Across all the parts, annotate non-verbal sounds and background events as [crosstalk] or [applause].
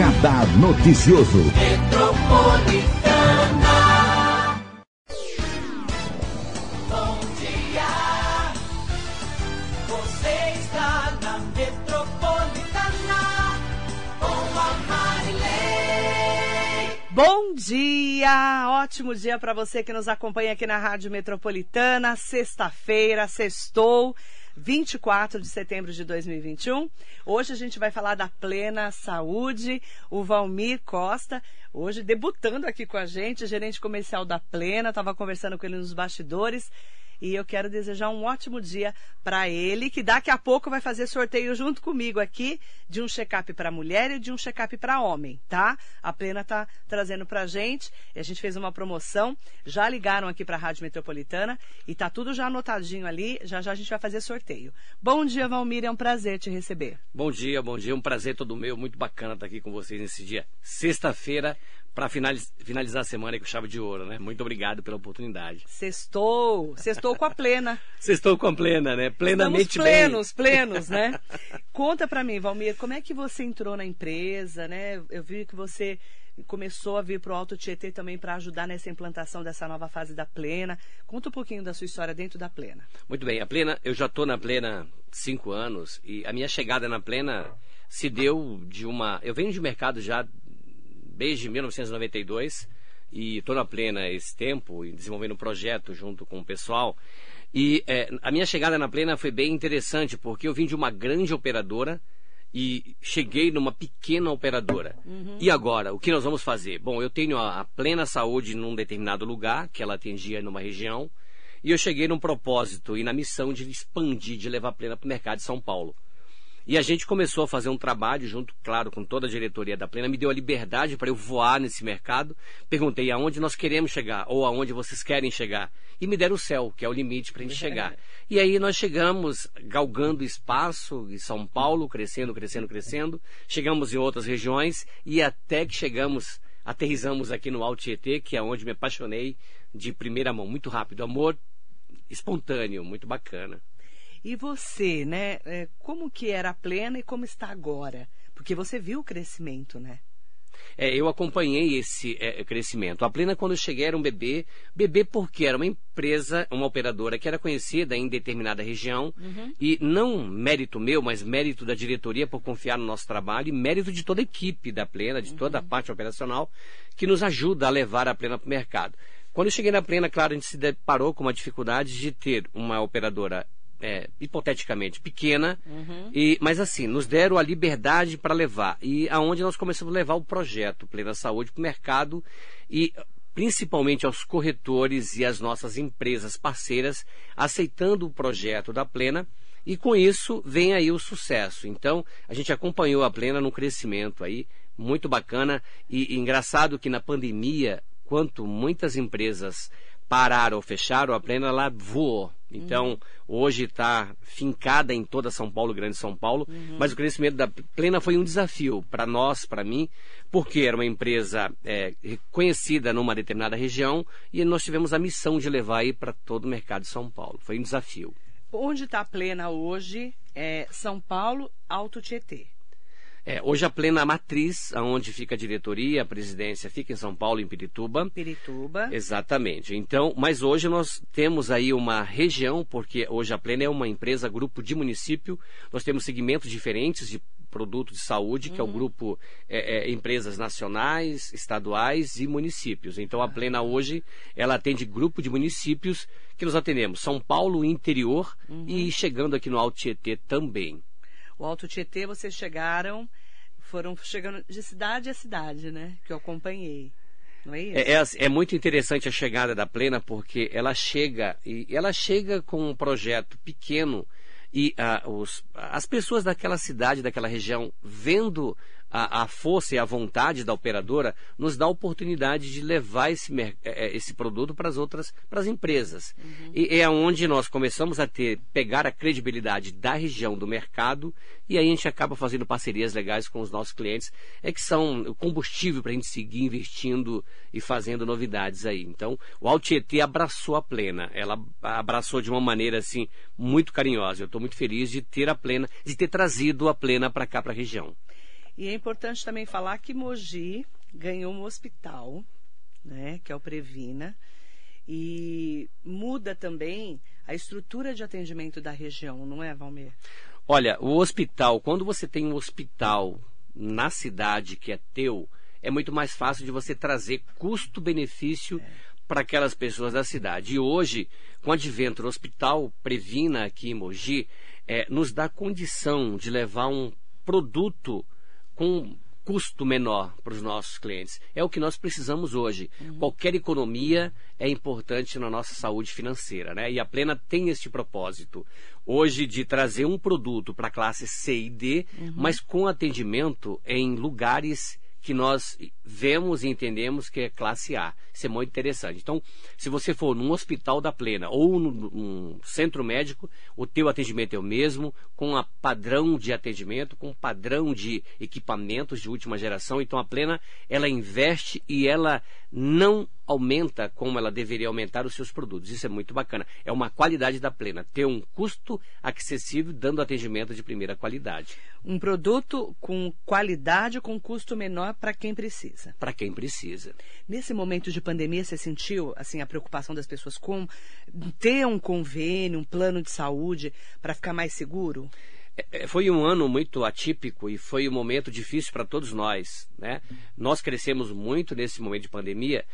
Radar Noticioso. Bom dia. Ótimo dia para você que nos acompanha aqui na Rádio Metropolitana. Sexta-feira, sextou. 24 de setembro de 2021. Hoje a gente vai falar da plena saúde. O Valmir Costa, hoje debutando aqui com a gente, gerente comercial da Plena, estava conversando com ele nos bastidores. E eu quero desejar um ótimo dia para ele, que daqui a pouco vai fazer sorteio junto comigo aqui de um check-up para mulher e de um check-up para homem, tá? A Plena tá trazendo pra gente. A gente fez uma promoção, já ligaram aqui para a Rádio Metropolitana e tá tudo já anotadinho ali. Já já a gente vai fazer sorteio. Bom dia, Valmir, é um prazer te receber. Bom dia, bom dia. Um prazer todo meu. Muito bacana estar aqui com vocês nesse dia. Sexta-feira, para finalizar a semana com chave de ouro, né? Muito obrigado pela oportunidade. Sextou, sextou com a plena. [laughs] Sextou com a plena, né? Plenamente Estamos plenos, bem. plenos, né? [laughs] Conta para mim, Valmir, como é que você entrou na empresa, né? Eu vi que você começou a vir para o Alto Tietê também para ajudar nessa implantação dessa nova fase da Plena. Conta um pouquinho da sua história dentro da Plena. Muito bem, a Plena, eu já estou na Plena cinco anos e a minha chegada na Plena se deu de uma. Eu venho de mercado já desde 1992 e estou na plena esse tempo e desenvolvendo um projeto junto com o pessoal. E é, a minha chegada na plena foi bem interessante porque eu vim de uma grande operadora e cheguei numa pequena operadora. Uhum. E agora, o que nós vamos fazer? Bom, eu tenho a, a plena saúde num determinado lugar que ela atendia numa região e eu cheguei num propósito e na missão de expandir, de levar a plena para o mercado de São Paulo. E a gente começou a fazer um trabalho junto, claro, com toda a diretoria da Plena, me deu a liberdade para eu voar nesse mercado. Perguntei aonde nós queremos chegar ou aonde vocês querem chegar. E me deram o céu, que é o limite para a gente [laughs] chegar. E aí nós chegamos galgando espaço em São Paulo, crescendo, crescendo, crescendo. Chegamos em outras regiões e até que chegamos, aterrizamos aqui no Alto Tietê, que é onde me apaixonei de primeira mão, muito rápido. Amor espontâneo, muito bacana. E você, né? É, como que era a plena e como está agora? Porque você viu o crescimento, né? É, eu acompanhei esse é, crescimento. A Plena, quando eu cheguei, era um bebê. Bebê porque era uma empresa, uma operadora que era conhecida em determinada região. Uhum. E não mérito meu, mas mérito da diretoria por confiar no nosso trabalho e mérito de toda a equipe da Plena, de toda a uhum. parte operacional, que nos ajuda a levar a Plena para o mercado. Quando eu cheguei na Plena, claro, a gente se deparou com uma dificuldade de ter uma operadora é, hipoteticamente pequena, uhum. e, mas assim, nos deram a liberdade para levar. E aonde nós começamos a levar o projeto Plena Saúde para o mercado e principalmente aos corretores e às nossas empresas parceiras, aceitando o projeto da Plena. E com isso vem aí o sucesso. Então, a gente acompanhou a Plena no crescimento aí, muito bacana. E, e engraçado que na pandemia, quanto muitas empresas pararam ou fecharam, a Plena lá voou. Então, uhum. hoje está fincada em toda São Paulo, Grande São Paulo, uhum. mas o crescimento da Plena foi um desafio para nós, para mim, porque era uma empresa é, conhecida numa determinada região e nós tivemos a missão de levar aí para todo o mercado de São Paulo. Foi um desafio. Onde está a Plena hoje? É São Paulo, Alto Tietê. É, hoje a plena matriz, onde fica a diretoria, a presidência, fica em São Paulo, em Pirituba. Pirituba. Exatamente. Então, mas hoje nós temos aí uma região, porque hoje a plena é uma empresa, grupo de município. Nós temos segmentos diferentes de produto de saúde, uhum. que é o uhum. grupo é, é, empresas nacionais, estaduais e municípios. Então a Plena hoje ela atende grupo de municípios que nós atendemos São Paulo, interior uhum. e chegando aqui no Alto Tietê também. O Alto Tietê, vocês chegaram, foram chegando de cidade a cidade, né? Que eu acompanhei. Não é, isso? É, é, é, muito interessante a chegada da Plena porque ela chega e ela chega com um projeto pequeno e uh, os, as pessoas daquela cidade, daquela região, vendo a, a, força e a vontade da operadora nos dá a oportunidade de levar esse, é, é, esse produto para as outras, para as empresas. Uhum. E é onde nós começamos a ter, pegar a credibilidade da região do mercado e aí a gente acaba fazendo parcerias legais com os nossos clientes, é que são o combustível para a gente seguir investindo e fazendo novidades aí. Então, o Altietê abraçou a plena, ela abraçou de uma maneira assim muito carinhosa. Eu estou muito feliz de ter a plena, de ter trazido a plena para cá, para a região. E é importante também falar que Mogi ganhou um hospital, né, que é o Previna, e muda também a estrutura de atendimento da região, não é, Valmir? Olha, o hospital, quando você tem um hospital na cidade que é teu, é muito mais fácil de você trazer custo-benefício é. para aquelas pessoas da cidade. E hoje, com o advento do hospital Previna aqui em Mogi, é, nos dá condição de levar um produto com custo menor para os nossos clientes. É o que nós precisamos hoje. Uhum. Qualquer economia é importante na nossa saúde financeira, né? E a Plena tem este propósito hoje de trazer um produto para a classe C e D, uhum. mas com atendimento em lugares que nós vemos e entendemos que é classe A. Isso é muito interessante. Então, se você for num hospital da plena ou num, centro médico, o teu atendimento é o mesmo, com a padrão de atendimento, com padrão de equipamentos de última geração. Então, a plena, ela investe e ela não aumenta como ela deveria aumentar os seus produtos. Isso é muito bacana. É uma qualidade da plena, ter um custo acessível dando atendimento de primeira qualidade. Um produto com qualidade, com custo menor para quem precisa. Para quem precisa. Nesse momento de pandemia, você sentiu assim a preocupação das pessoas com ter um convênio, um plano de saúde para ficar mais seguro? É, é, foi um ano muito atípico e foi um momento difícil para todos nós. Né? Nós crescemos muito nesse momento de pandemia.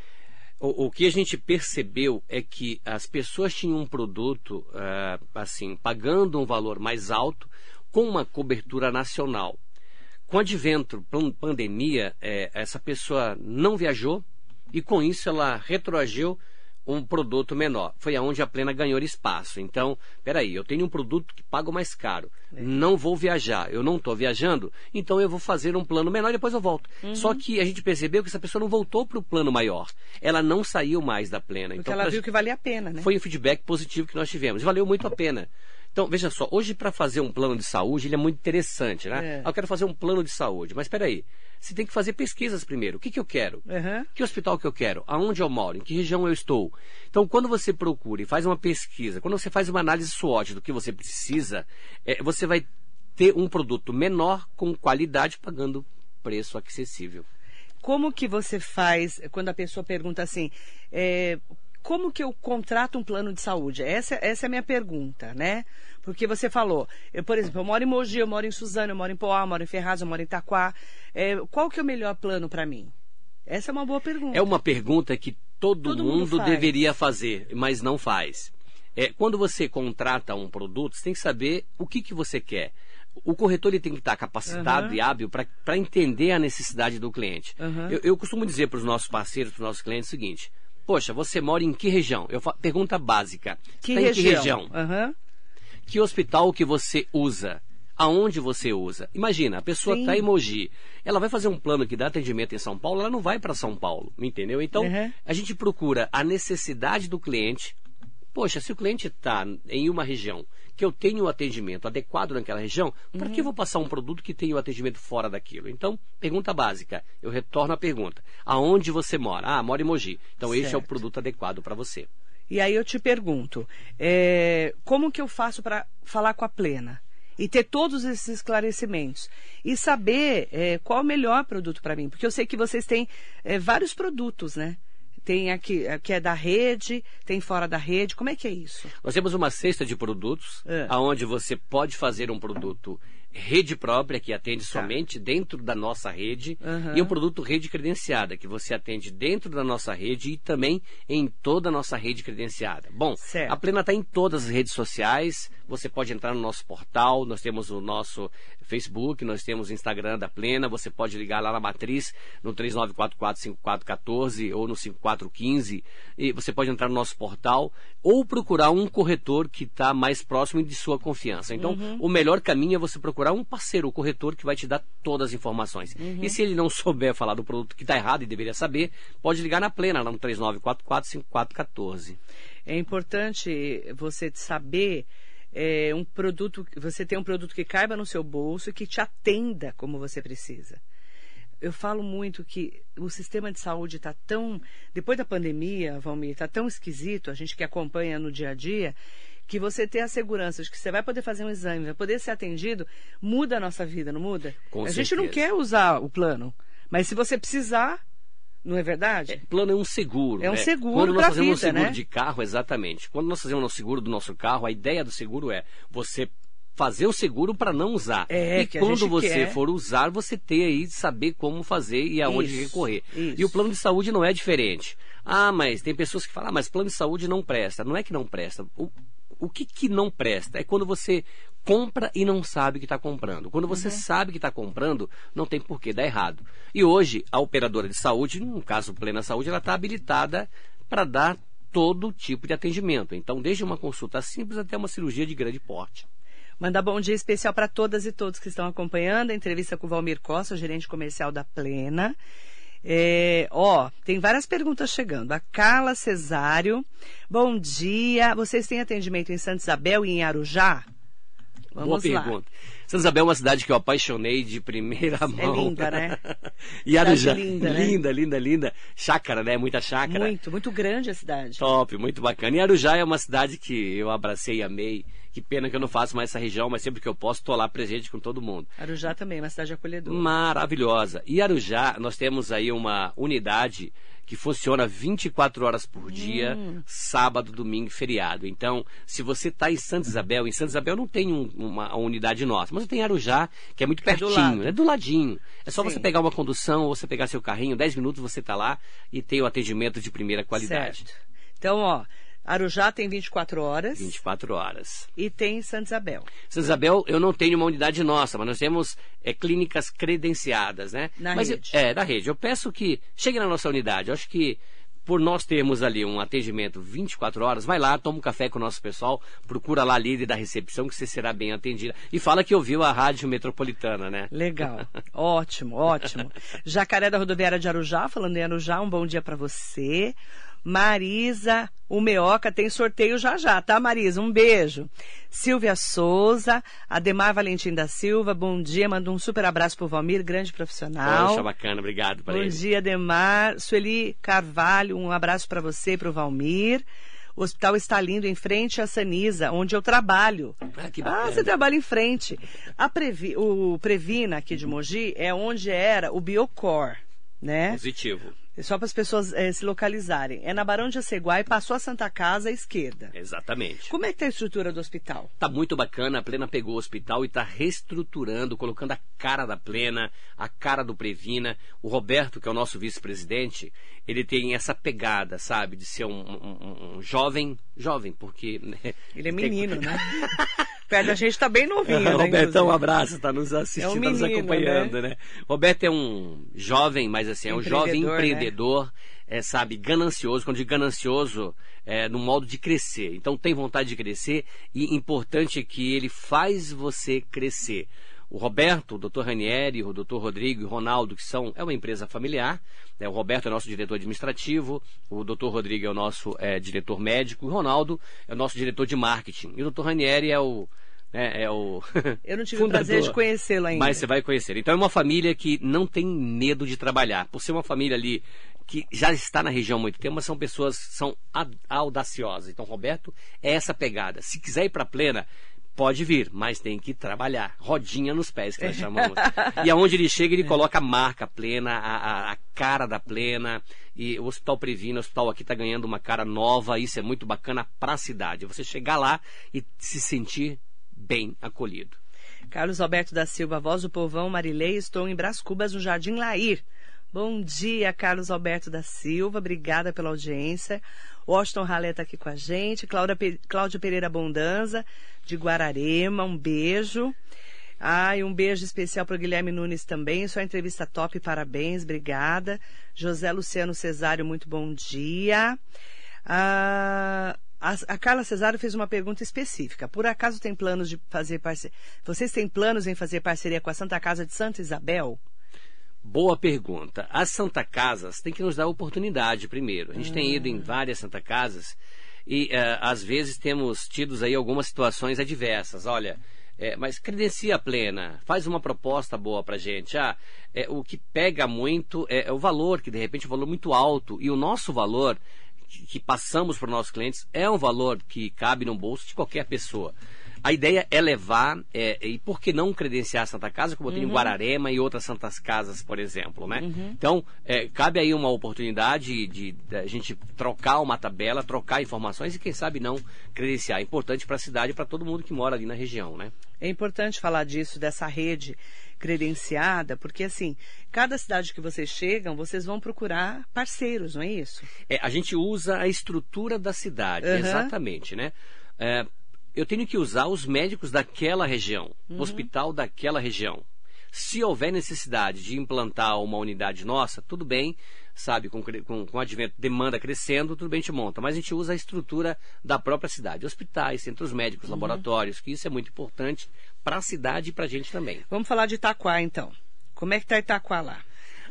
O, o, que a gente percebeu é que as pessoas tinham um produto, uh, assim, pagando um valor mais alto, com uma cobertura nacional. Com o advento, pandemia, é, essa pessoa não viajou e com isso ela retroagiu um produto menor. Foi aonde a Plena ganhou espaço. Então, peraí, eu tenho um produto que pago mais caro. É. Não vou viajar. Eu não estou viajando, então eu vou fazer um plano menor e depois eu volto. Uhum. Só que a gente percebeu que essa pessoa não voltou para o plano maior. Ela não saiu mais da Plena. Porque então, ela viu que valia a pena, né? Foi o feedback positivo que nós tivemos. Valeu muito a pena. Então, veja só, hoje para fazer um plano de saúde, ele é muito interessante, né? É. Ah, eu quero fazer um plano de saúde, mas espera aí. Você tem que fazer pesquisas primeiro. O que, que eu quero? Uhum. Que hospital que eu quero? Aonde eu moro? Em que região eu estou? Então, quando você procura e faz uma pesquisa, quando você faz uma análise SWOT do que você precisa, é, você vai ter um produto menor com qualidade pagando preço acessível. Como que você faz quando a pessoa pergunta assim, é, como que eu contrato um plano de saúde? Essa, essa é a minha pergunta, né? Porque você falou, eu, por exemplo, eu moro em Mogi, eu moro em Suzano, eu moro em Poá, eu moro em Ferraz, eu moro em Itaquá. É, qual que é o melhor plano para mim? Essa é uma boa pergunta. É uma pergunta que todo, todo mundo, mundo deveria fazer, mas não faz. É, quando você contrata um produto, você tem que saber o que, que você quer. O corretor ele tem que estar capacitado uhum. e hábil para entender a necessidade do cliente. Uhum. Eu, eu costumo dizer para os nossos parceiros, para os nossos clientes, o seguinte: Poxa, você mora em que região? Eu falo, pergunta básica. Que tá região? que região? Uhum. Que hospital que você usa? Aonde você usa? Imagina, a pessoa está em Mogi. Ela vai fazer um plano que dá atendimento em São Paulo, ela não vai para São Paulo, entendeu? Então, uhum. a gente procura a necessidade do cliente. Poxa, se o cliente está em uma região que eu tenho o atendimento adequado naquela região, uhum. para que eu vou passar um produto que tem o atendimento fora daquilo? Então, pergunta básica. Eu retorno a pergunta. Aonde você mora? Ah, mora em Mogi. Então, certo. este é o produto adequado para você. E aí eu te pergunto, é, como que eu faço para falar com a Plena? E ter todos esses esclarecimentos. E saber é, qual o melhor produto para mim. Porque eu sei que vocês têm é, vários produtos, né? Tem aqui que é da rede, tem fora da rede. Como é que é isso? Nós temos uma cesta de produtos, é. aonde você pode fazer um produto rede própria, que atende tá. somente dentro da nossa rede, uhum. e um produto rede credenciada, que você atende dentro da nossa rede e também em toda a nossa rede credenciada. Bom, certo. a Plena está em todas as redes sociais, você pode entrar no nosso portal, nós temos o nosso Facebook, nós temos Instagram da Plena, você pode ligar lá na matriz no 39445414 ou no 5415, e você pode entrar no nosso portal ou procurar um corretor que está mais próximo de sua confiança. Então, uhum. o melhor caminho é você procurar um parceiro, o corretor, que vai te dar todas as informações. Uhum. E se ele não souber falar do produto que está errado e deveria saber, pode ligar na plena, lá no 3944-5414. É importante você saber é, um produto, você tem um produto que caiba no seu bolso e que te atenda como você precisa. Eu falo muito que o sistema de saúde está tão. Depois da pandemia, Valmir, está tão esquisito, a gente que acompanha no dia a dia, que você ter a segurança de que você vai poder fazer um exame, vai poder ser atendido, muda a nossa vida, não muda? Com a gente não certeza. quer usar o plano, mas se você precisar, não é verdade? É, plano é um seguro. É um né? seguro Quando nós fazemos um seguro né? de carro, exatamente. Quando nós fazemos o seguro do nosso carro, a ideia do seguro é você fazer o seguro para não usar. É, e quando você quer. for usar, você ter aí saber como fazer e aonde Isso, recorrer. isso. E o plano de saúde não é diferente. Ah, mas tem pessoas que falam, ah, mas plano de saúde não presta. Não é que não presta. O, o que, que não presta? É quando você compra e não sabe que está comprando. Quando Uhum. você sabe que está comprando, não tem por que dar errado. E hoje, a operadora de saúde, no caso Plena Saúde, ela está habilitada para dar todo tipo de atendimento. Então, desde uma consulta simples até uma cirurgia de grande porte. Mandar bom dia especial para todas e todos que estão acompanhando a entrevista com o Valmir Costa, gerente comercial da Plena. É, ó, tem várias perguntas chegando. A Carla Cesário, bom dia. Vocês têm atendimento em Santa Isabel e em Arujá? Vamos Boa lá. pergunta. Santa Isabel é uma cidade que eu apaixonei de primeira [laughs] mão. linda, né? [laughs] e Arujá, linda, né? linda, linda, linda. Chácara, né? Muita chácara. Muito, muito grande a cidade. Top, muito bacana. E Arujá é uma cidade que eu abracei e amei. Que pena que eu não faço mais essa região, mas sempre que eu posso, estou lá presente com todo mundo. Arujá também, uma cidade acolhedora. Maravilhosa. E Arujá, nós temos aí uma unidade que funciona 24 horas por dia, Hum. sábado, domingo e feriado. Então, se você está em Santa Isabel, em Santa Isabel não tem um- uma unidade nossa, mas tem Arujá, que é muito É do pertinho, é do ladinho. É só Sim. você pegar uma condução, ou você pegar seu carrinho, 10 minutos você está lá e tem o atendimento de primeira qualidade. Certo. Então, ó, Arujá tem 24 horas 24 horas. e tem Santa Isabel. Santa Isabel, eu não tenho uma unidade nossa, mas nós temos é, clínicas credenciadas, né? Na mas rede. Eu, é, da rede. Eu peço que chegue na nossa unidade. Eu acho que por nós termos ali um atendimento 24 horas, vai lá, toma um café com o nosso pessoal, procura lá a líder da recepção que você será bem atendida. E fala que ouviu a rádio metropolitana, né? Legal. [laughs] ótimo, ótimo. Jacaré da Rodoviária de Arujá, falando em Arujá, um bom dia para você. Marisa, o Meoca tem sorteio já já, tá, Marisa? Um beijo. Silvia Souza, Ademar Valentim da Silva, bom dia, manda um super abraço pro Valmir, grande profissional. Poxa, bacana, obrigado para Bom ele. dia, Ademar. Sueli Carvalho, um abraço para você e para o Valmir. O hospital está lindo em frente à Sanisa, onde eu trabalho. Ah, que Ah, você trabalha em frente. A Previ- o Previna aqui de Mogi é onde era o Biocor, né? Positivo. Só para as pessoas eh, se localizarem. É na Barão de Aceguá e passou a Santa Casa à esquerda. Exatamente. Como é que está a estrutura do hospital? Tá muito bacana, a Plena pegou o hospital e está reestruturando, colocando a cara da Plena, a cara do Previna. O Roberto, que é o nosso vice-presidente, ele tem essa pegada, sabe, de ser um, um- um- jovem, jovem, porque... né, Ele é tem- menino, né? [laughs] Perto da gente está bem novinho, [laughs] né? Robertão, um inclusive. abraço, está nos assistindo, É um está nos acompanhando, né? Roberto é um jovem, mas assim, é um jovem Empreendedor, né? é, sabe, ganancioso. Quando digo ganancioso, é no modo de crescer. Então tem vontade de crescer e importante é que ele faz você crescer. O Roberto, o Dr. Ranieri, o Dr. Rodrigo e o Ronaldo, que são, é uma empresa familiar. né? O Roberto é nosso diretor administrativo, o Dr. Rodrigo é o nosso é, diretor médico, o Ronaldo é o nosso diretor de marketing. E o Dr. Ranieri é o. né, é o [laughs] Eu não tive o prazer de conhecê-lo ainda. Mas você vai conhecer. Então é uma família que não tem medo de trabalhar. Por ser uma família ali que já está na região há muito tempo, mas são pessoas que são a- audaciosas. Então, Roberto, é essa pegada. Se quiser ir para plena, pode vir, mas tem que trabalhar. Rodinha nos pés, que nós [laughs] chamamos. e aonde ele chega, ele coloca a marca plena, a, a- a cara da plena. E o Hospital Previna, o hospital aqui está ganhando uma cara nova. Isso é muito bacana para a cidade. Você chegar lá e se sentir bem acolhido. Carlos Alberto da Silva, voz do povão, Marilei, estou em Brás Cubas, no Jardim Lair. Bom dia, Carlos Alberto da Silva, obrigada pela audiência. Washington Ralé está aqui com a gente. Cláudia, Cláudia Pereira Bondanza, de Guararema, um beijo. Ai, um beijo especial para o Guilherme Nunes também. Sua entrevista top, parabéns, obrigada. José Luciano Cesário, muito bom dia. Ah, a, a Carla Cesário fez uma pergunta específica. Por acaso tem planos de fazer parceria? Vocês têm planos em fazer parceria com a Santa Casa de Santa Isabel? Boa pergunta. As Santa Casas têm que nos dar oportunidade primeiro. A gente tem ido em várias Santa Casas e eh, às vezes temos tido aí algumas situações adversas. Olha, eh, mas credencia plena, faz uma proposta boa pra gente. Ah, eh, o que pega muito é, é o valor, que de repente é um valor muito alto, e o nosso valor que passamos para os nossos clientes é um valor que cabe no bolso de qualquer pessoa. A ideia é levar, é, e por que não credenciar a Santa Casa, como eu tenho em Guararema e outras Santas Casas, por exemplo, né? Então, é, cabe aí uma oportunidade de, de a gente trocar uma tabela, trocar informações e, quem sabe, não credenciar. É importante para a cidade e para todo mundo que mora ali na região, né? É importante falar disso, dessa rede credenciada, porque assim, cada cidade que vocês chegam, vocês vão procurar parceiros, não é isso? É, a gente usa a estrutura da cidade, Aham. exatamente, né? É, eu tenho que usar os médicos daquela região, Uhum. o hospital daquela região. Se houver necessidade de implantar uma unidade nossa, tudo bem, sabe, com, com, com o advento demanda crescendo, tudo bem, a gente monta. Mas a gente usa a estrutura da própria cidade, hospitais, centros Uhum. médicos, laboratórios, que isso é muito importante para a cidade e para a gente também. Vamos falar de Itaquá, então. Como é que tá Itaquá lá?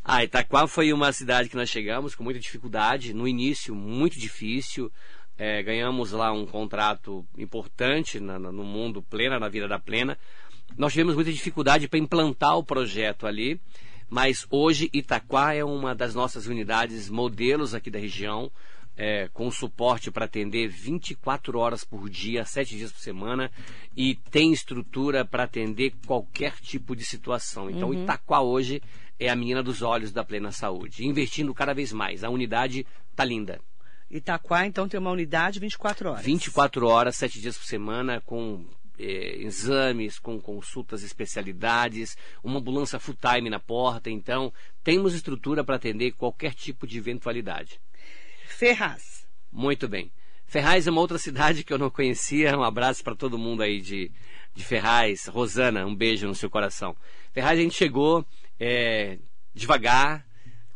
Ah, Itaquá foi uma cidade que nós chegamos com muita dificuldade. No início, muito difícil. É, ganhamos lá um contrato importante na- na- no mundo plena, na vida da plena. Nós tivemos muita dificuldade para implantar o projeto ali, mas hoje Itaquá é uma das nossas unidades modelos aqui da região, é, com suporte para atender 24 horas por dia, 7 dias por semana, e tem estrutura para atender qualquer tipo de situação. Então, Itaquá hoje é a menina dos olhos da plena saúde, investindo cada vez mais. A unidade está linda. Itaquá, então, tem uma unidade 24 horas. 24 horas, 7 dias por semana, com eh, exames, com consultas, especialidades, uma ambulância full time na porta. Então, temos estrutura para atender qualquer tipo de eventualidade. Ferraz. Muito bem. Ferraz é uma outra cidade que eu não conhecia. Um abraço para todo mundo aí de, de Ferraz. Rosana, um beijo no seu coração. Ferraz, a gente chegou é, devagar.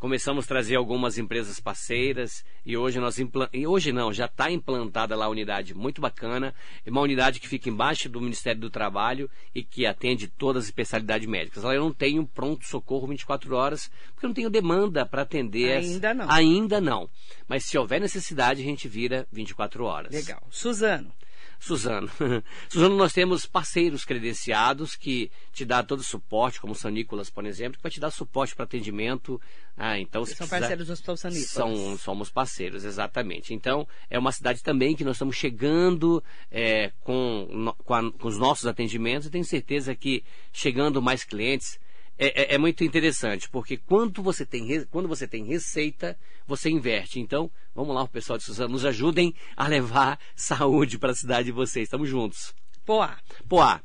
Começamos a trazer algumas empresas parceiras e hoje nós e hoje não, já está implantada lá a unidade muito bacana, é uma unidade que fica embaixo do Ministério do Trabalho e que atende todas as especialidades médicas. Lá eu não tenho pronto socorro 24 horas, porque eu não tenho demanda para atender. Ainda não. Ainda não. Mas se houver necessidade, a gente vira 24 horas. Legal. Suzano. Suzano. [laughs] Suzano, nós temos parceiros credenciados que te dá todo o suporte, como São Nicolas, por exemplo, que vai te dar suporte para atendimento. Ah, então, São precisar- parceiros do Hospital San Nicolas. São, somos parceiros, exatamente. Então, é uma cidade também que nós estamos chegando é, com, no- com, a- com os nossos atendimentos e tenho certeza que chegando mais clientes é, é- é muito interessante, porque quando você, tem, quando você tem receita, você inverte. Então, vamos lá, o pessoal de Suzano, nos ajudem a levar [laughs] saúde para a cidade de vocês. Estamos juntos. Poá. Poá,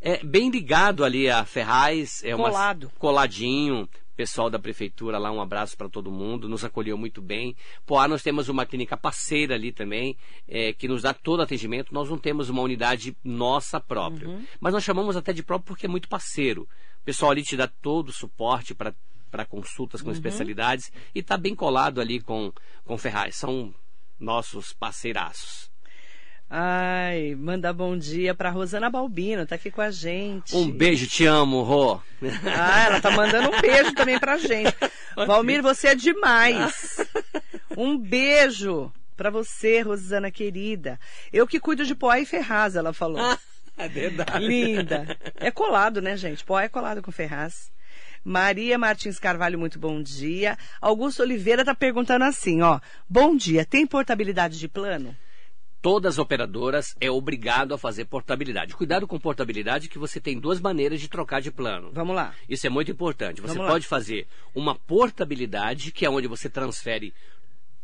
é bem ligado ali a Ferraz. É uma- Colado. coladinho. Pessoal da prefeitura lá, um abraço para todo mundo, nos acolheu muito bem. Poá, nós temos uma clínica parceira ali também, é, que nos dá todo atendimento. Nós não temos uma unidade nossa própria, mas nós chamamos até de próprio porque é muito parceiro. O pessoal ali te dá todo o suporte para para consultas com especialidades e está bem colado ali com, com Ferraz. São nossos parceiraços. Ai, manda bom dia pra Rosana Balbino, tá aqui com a gente. Um beijo, te amo, Rô. Ah, ela tá mandando um beijo também pra gente. [laughs] Valmir, você é demais. Um beijo pra você, Rosana querida. Eu que cuido de Poá e Ferraz, ela falou. [laughs] [laughs] É verdade. Linda. É colado, né, gente? Poá é colado com Ferraz. Maria Martins Carvalho, muito bom dia. Augusto Oliveira tá perguntando assim, ó. Bom dia, tem portabilidade de plano? Todas as operadoras é obrigado a fazer portabilidade. Cuidado com portabilidade que você tem duas maneiras de trocar de plano. Vamos lá. Isso é muito importante. Você Vamos lá. pode fazer uma portabilidade, que é onde você transfere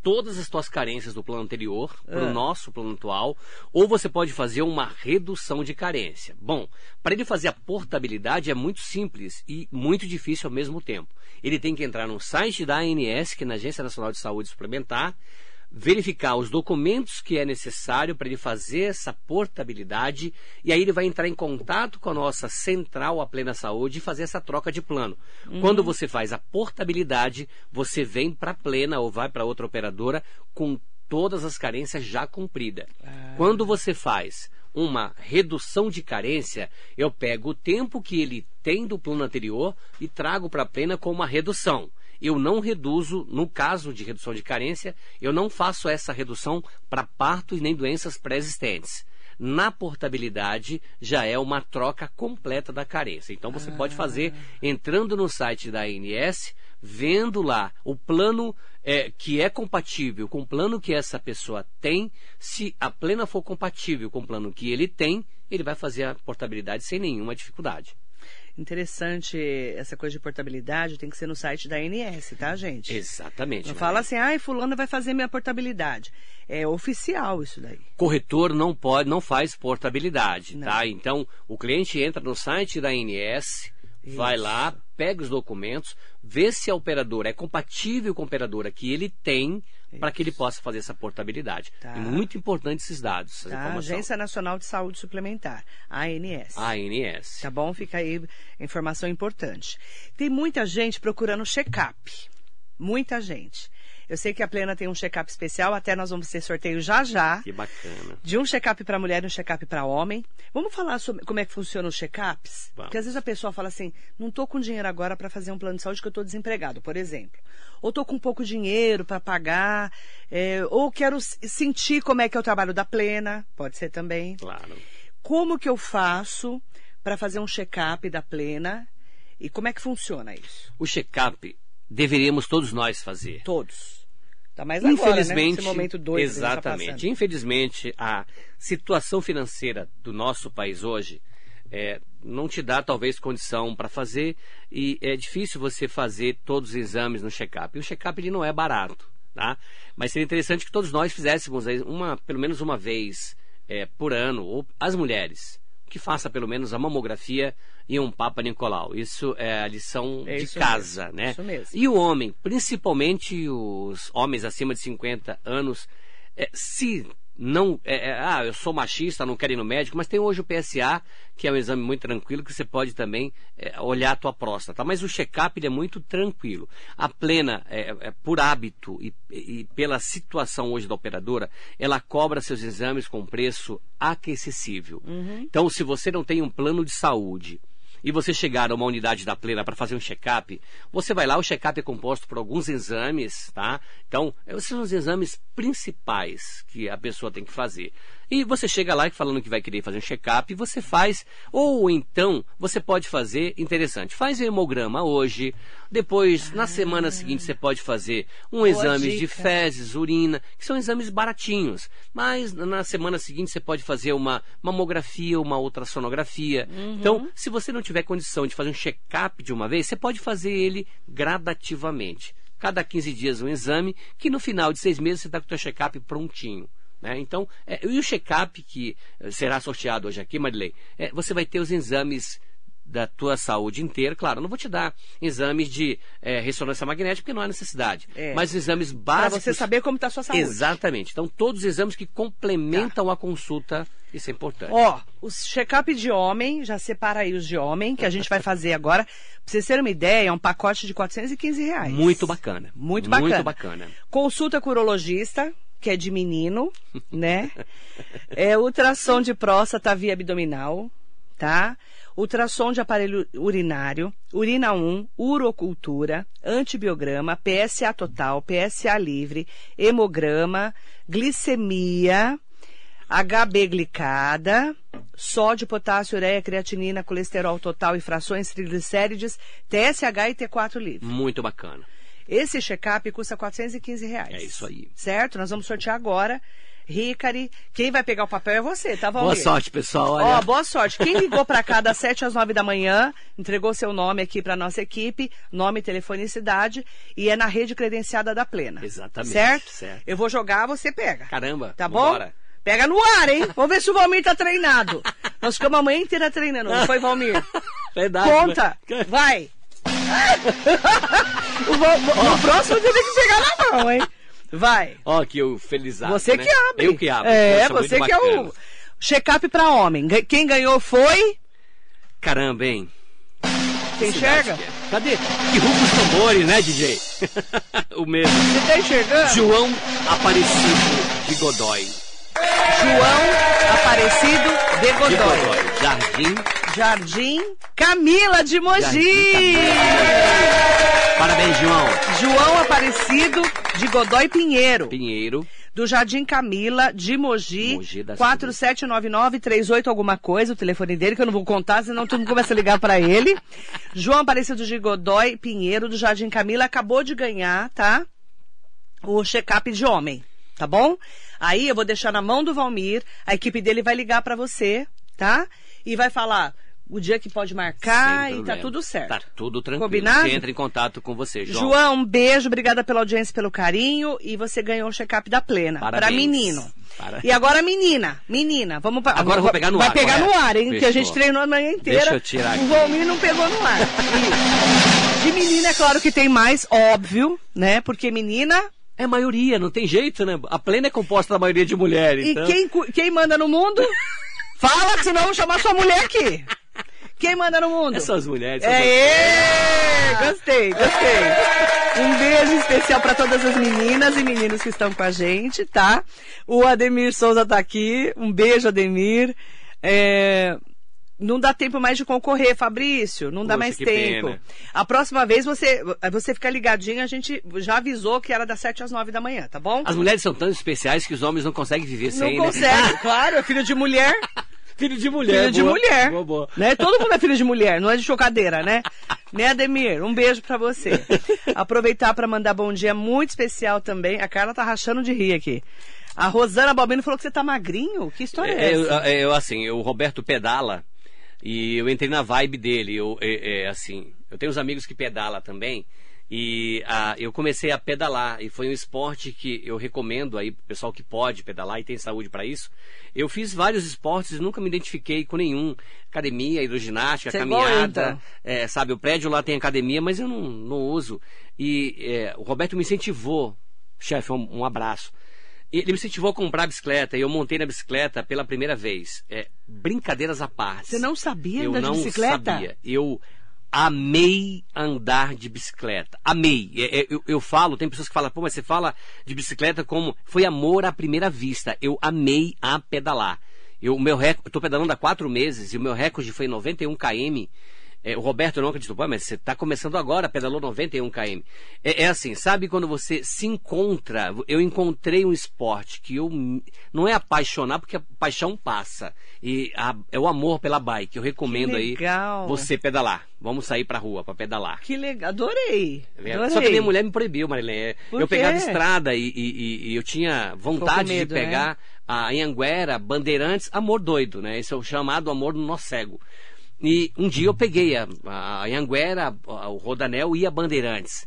todas as suas carências do plano anterior para o Ah. nosso plano atual, ou você pode fazer uma redução de carência. Bom, para ele fazer a portabilidade é muito simples e muito difícil ao mesmo tempo. Ele tem que entrar no site da ANS, que é na Agência Nacional de Saúde Suplementar, verificar os documentos que é necessário para ele fazer essa portabilidade e aí ele vai entrar em contato com a nossa central a plena saúde e fazer essa troca de plano. Quando você faz a portabilidade, você vem para a plena ou vai para outra operadora com todas as carências já cumpridas. Quando você faz uma redução de carência, eu pego o tempo que ele tem do plano anterior e trago para a plena com uma redução eu não reduzo, no caso de redução de carência, eu não faço essa redução para parto e nem doenças pré-existentes. Na portabilidade já é uma troca completa da carência. Então você pode fazer entrando no site da ANS, vendo lá o plano é, que é compatível com o plano que essa pessoa tem, se a plena for compatível com o plano que ele tem, ele vai fazer a portabilidade sem nenhuma dificuldade. Interessante essa coisa de portabilidade, tem que ser no site da ANS, tá, gente? Exatamente. Não Maria. fala assim, ai, fulano vai fazer minha portabilidade. É oficial isso daí. corretor não pode, não faz portabilidade, Não. tá? Então, o cliente entra no site da ANS, vai lá, pega os documentos, vê se a operadora é compatível com a operadora que ele tem para que ele possa fazer essa portabilidade. Tá. É muito importante esses dados, Tá? Agência Nacional de Saúde Suplementar, ANS. ANS. Tá bom? Fica aí informação importante. Tem muita gente procurando check-up. Muita gente. Eu sei que a Plena tem um check-up especial, até nós vamos ter sorteio já já. Que bacana. De um check-up para mulher e um check-up para homem. Vamos falar sobre como é que funciona os check-ups? Porque às vezes a pessoa fala assim: não estou com dinheiro agora para fazer um plano de saúde que eu estou desempregado, por exemplo. Ou estou com pouco dinheiro para pagar. é, ou quero sentir como é que é o trabalho da Plena. Pode ser também. Claro. Como que eu faço para fazer um check-up da Plena? E como é que funciona isso? O check-up deveríamos todos nós fazer. Todos. Tá mais agora, Infelizmente, né? Esse momento doido tá exatamente. passando. Infelizmente, a situação financeira do nosso país hoje é, não te dá talvez condição para fazer e é difícil você fazer todos os exames no check-up. E o check-up ele não é barato, tá? Mas seria interessante que todos nós fizéssemos uma, pelo menos uma vez é, por ano, ou as mulheres que faça pelo menos a mamografia e um Papa Nicolau. Isso é a lição É de casa, mesmo, né? isso mesmo. E o homem, principalmente os homens acima de 50 anos, é, se não. é, é, ah, eu sou machista, não quero ir no médico, mas tem hoje o PSA, que é um exame muito tranquilo, que você pode também é, olhar a tua próstata. Mas o check-up é muito tranquilo. A plena, é, é, por hábito e, e pela situação hoje da operadora, ela cobra seus exames com preço acessível. Então, se você não tem um plano de saúde e você chegar a uma unidade da Plena para fazer um check-up, você vai lá, o check-up é composto por alguns exames, tá? Então, esses são os exames principais que a pessoa tem que fazer. E você chega lá falando que vai querer fazer um check-up e você faz. Ou então, você pode fazer, interessante, faz o hemograma hoje, depois, na semana seguinte, você pode fazer um exame de dica. fezes, urina, que são exames baratinhos. Mas na semana seguinte você pode fazer uma mamografia, uma ultrassonografia. Então, se você não tiver condição de fazer um check-up de uma vez, você pode fazer ele gradativamente. Cada 15 dias um exame, que no final de seis meses você está com o seu check-up prontinho. Né? Então, é, e o check-up que eh, será sorteado hoje aqui, Marilei, é, você vai ter os exames da tua saúde inteira. Claro, não vou te dar exames de eh, ressonância magnética, porque não há necessidade. É. Mas exames Para básicos. você saber como está a sua saúde. Exatamente. Então, todos os exames que complementam a consulta, isso é importante. Ó, os check-up de homem, já separa aí os de homem, que a gente vai fazer agora. Pra vocês terem uma ideia, é um pacote de 415 reais. Muito bacana. Muito bacana. Muito bacana. Consulta com urologista, que é de menino, né? É ultrassom de próstata via abdominal, tá? Ultrassom de aparelho urinário, urina 1, urocultura, antibiograma, PSA total, PSA livre, hemograma, glicemia, HB glicada, sódio, potássio, ureia, creatinina, colesterol total e frações triglicérides, TSH e T4 livre. Muito bacana. Esse check-up custa 415 reais. É isso aí. Certo? Nós vamos sortear agora. Ricari, quem vai pegar o papel é você, tá, Valmir? Boa sorte, pessoal. Ó, Olha, boa sorte. Quem ligou pra cá das 7 às 9 da manhã, entregou seu nome aqui pra nossa equipe, nome, telefone e cidade, e é na rede credenciada da Plena. Exatamente, Certo? certo. Eu vou jogar, você pega. Caramba, Tá bom? vambora. Pega no ar, hein? Vamos ver se o Valmir tá treinado. Nós ficamos a manhã inteira treinando, não foi, Valmir? [laughs] Verdade. Conta! né? Vai! [laughs] o, Val- no próximo você tem que pegar na mão, hein? Vai! Ó, que eu felizado. Você né? que abre. Eu que abro. É, você que é bacana. o check-up pra homem. Quem ganhou foi. Caramba, hein? Você enxerga? É. Cadê? Que rufa os tambores, né, DJ? [laughs] o mesmo. Você tá enxergando? João Aparecido de Godoy. João Aparecido de De Godoy. Godoy. Jardim. Jardim Camila de Mogi. Jardim Parabéns, João. João Aparecido de Godoy Pinheiro. Pinheiro. do Jardim Camila, de Mogi, Mogi das 4799-38 alguma coisa, o telefone dele, que eu não vou contar, senão todo mundo começa a ligar para ele. João Aparecido de Godoy Pinheiro, do Jardim Camila, acabou de ganhar, tá? O check-up de homem, tá bom? Aí eu vou deixar na mão do Valmir, a equipe dele vai ligar para você, tá? E vai falar o dia que pode marcar e tá tudo certo. Tá tudo tranquilo. Combinado? Você entra em contato com você, João. João, um beijo, obrigada pela audiência, pelo carinho. E você ganhou o check-up da Plena. Pra menino. Para- E agora, menina, menina, vamos pra... Agora eu vou pegar no Vai ar, pegar correto? no ar, hein? Que a Fechou. gente treinou a manhã inteira. Deixa eu tirar aqui. O Valmir não pegou no ar. De menina, é claro que tem mais, óbvio, né? Porque menina. É maioria, não tem jeito, né? A plena é composta da maioria de mulheres. E então... quem, quem manda no mundo? [laughs] Fala, que senão eu vou chamar sua mulher aqui. Quem manda no mundo? É só as mulheres. são É, gostei, gostei. Um beijo especial para todas as meninas e meninos que estão com a gente, tá? O Ademir Souza tá aqui. Um beijo, Ademir. É, Não dá tempo mais de concorrer, Fabrício. Não dá Poxa, mais tempo. pena. A próxima vez você, você fica ligadinho, a gente já avisou que era das 7 às 9 da manhã, tá bom? As mulheres são tão especiais que os homens não conseguem viver Não sem, consegue, né? [laughs] claro, é filho de mulher. Filho de mulher. Filho de boa. mulher. Boa, boa. Né? Todo mundo é filho de mulher, não é de chocadeira, né? [laughs] Né, Ademir? Um beijo pra você. Aproveitar pra mandar bom dia muito especial também. A Carla tá rachando de rir aqui. A Rosana Balbino falou que você tá magrinho. Que história é, É, eu, essa? é, eu, assim, o Roberto pedala e eu entrei na vibe dele. Eu, é, é, assim, eu tenho uns amigos que pedala também e ah, eu comecei a pedalar e foi um esporte que eu recomendo aí pro pessoal que pode pedalar e tem saúde para isso. Eu fiz vários esportes e nunca me identifiquei com nenhum. Academia, hidroginástica, Você é eu, caminhada. então. é, sabe, o prédio lá tem academia, mas eu não, não uso. E é, o Roberto me incentivou, chefe, um, um abraço. Ele me incentivou a comprar a bicicleta e eu montei na bicicleta pela primeira vez. É, brincadeiras à parte. Você não sabia eu andar não de bicicleta? sabia. Eu amei andar de bicicleta. Amei. É, é, eu, eu falo, tem pessoas que falam, pô, mas você fala de bicicleta como foi amor à primeira vista. Eu amei a pedalar. Eu, meu recorde, estou pedalando há quatro meses e o meu recorde foi 91 km. É, o Roberto não acreditou, pô, mas você está começando agora, pedalou 91 km. É, é assim, sabe quando você se encontra? Eu encontrei um esporte que eu não é apaixonar, porque a paixão passa. E a- é o amor pela bike. Eu recomendo aí legal. você pedalar. Vamos sair pra rua pra pedalar. Que legal. Adorei. É, Adorei. Só que minha mulher me proibiu, Marilene. Por Eu pegava estrada e, e- e- eu tinha vontade medo, de né? pegar a Anhanguera, Bandeirantes, amor doido, né? Esse é o chamado amor do nó cego. E um dia eu peguei a, a Anhanguera, a- o Rodanel e a Bandeirantes.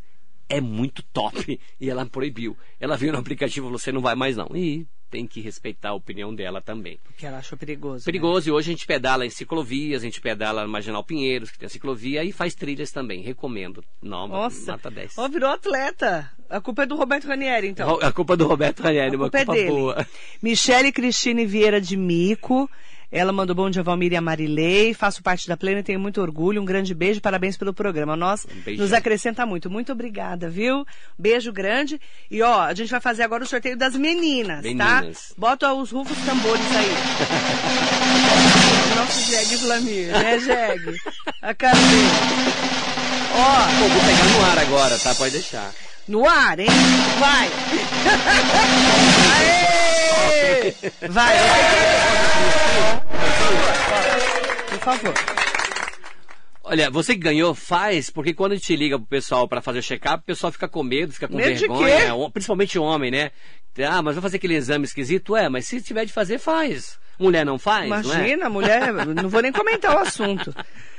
É muito top. [laughs] E ela proibiu. Ela viu no aplicativo, você não vai mais não. E tem que respeitar a opinião dela também. Porque ela achou perigoso. né? Perigoso, e hoje a gente pedala em ciclovias, a gente pedala no Marginal Pinheiros, que tem a ciclovia, e faz trilhas também. Recomendo. Não, Nossa. nota 10. Ó, virou atleta. A culpa é do Roberto Ranieri, então. A culpa do Roberto Ranieri, A uma culpa é culpa dele. boa. Michele Cristine Vieira de Mico. Ela mandou bom dia, Valmir e a Marilei. Faço parte da Plena e tenho muito orgulho. Um grande beijo, parabéns pelo programa. Nós Um nos acrescenta muito. Muito obrigada, viu? Beijo grande. E ó, a gente vai fazer agora o sorteio das meninas, Meninas. tá? Bota os rufos tambores aí. [laughs] Nosso Jeg Vlamir, né, Jeg? A cara dele. Ó, Pô, vou pegar no ar agora, tá? Pode deixar. no ar, hein? Vai! [laughs] Aê! [laughs] Vai, Por favor. Olha, você que ganhou, faz, porque quando a gente liga pro pessoal pra fazer o check-up, o pessoal fica com medo, fica com Medo vergonha, principalmente o homem, né? Ah, mas vai fazer aquele exame esquisito? É, mas se tiver de fazer, faz. Mulher não faz, não é? Imagina, mulher, não vou nem comentar o assunto.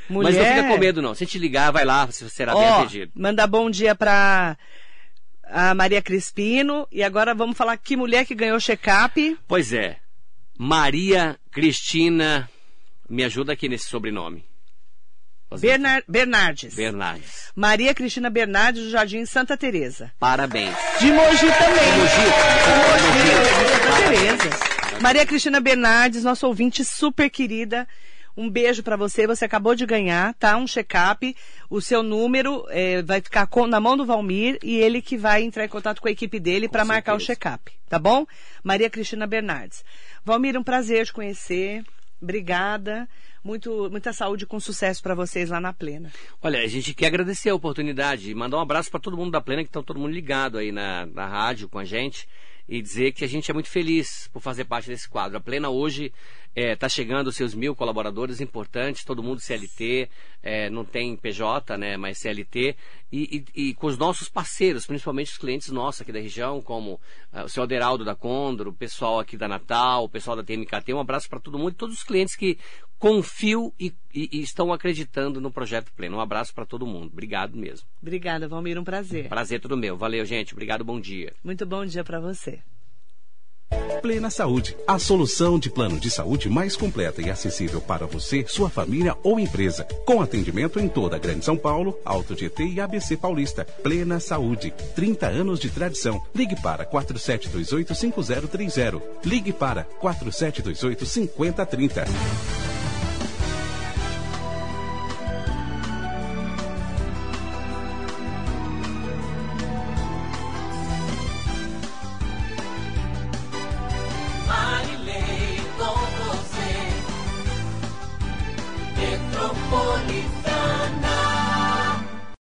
Mulher... [laughs] Mas não fica com medo, não. Se a gente ligar, vai lá, você será bem Ó, atendido. mandar bom dia pra a Maria Crispino. E agora vamos falar que mulher que ganhou check-up. Pois é. Maria Cristina, me ajuda aqui nesse sobrenome. Bernar... Bernardes. Bernardes. Maria Cristina Bernardes, do Jardim Santa Teresa. Parabéns. De Mogi também. Mogi. De Santa Teresa. Maria Cristina Bernardes, nossa ouvinte super querida. Um beijo pra você. Você acabou de ganhar, tá? Um check-up. O seu número eh, vai ficar com- na mão do Valmir e ele que vai entrar em contato com a equipe dele pra marcar o check-up, tá bom? Maria Cristina Bernardes. Valmir, um prazer te conhecer. Obrigada. Muito, muita saúde com sucesso pra vocês lá na Plena. Olha, a gente quer agradecer a oportunidade e mandar um abraço para todo mundo da Plena, que estão todo mundo ligado aí na, na rádio com a gente. e dizer que a gente é muito feliz por fazer parte desse quadro. A Plena hoje está é, chegando os seus mil colaboradores importantes, todo mundo CLT, é, não tem PJ, né, mas CLT, e, e, e, com os nossos parceiros, principalmente os clientes nossos aqui da região, como uh, o senhor Aderaldo da Condro, o pessoal aqui da Natal, o pessoal da TMKT, um abraço para todo mundo e todos os clientes que confiam e, e, estão acreditando no Projeto Pleno. Um abraço para todo mundo. Obrigado mesmo. Obrigada, Valmir, um prazer. Prazer todo meu. Valeu, gente. Obrigado, bom dia. Muito bom dia para você. Plena Saúde, a solução de plano de saúde mais completa e acessível para você, sua família ou empresa. Com atendimento em toda a Grande São Paulo, Alto GT e ABC Paulista. Plena Saúde, 30 anos de tradição. Ligue para 4728-5030. Ligue para 4728-5030.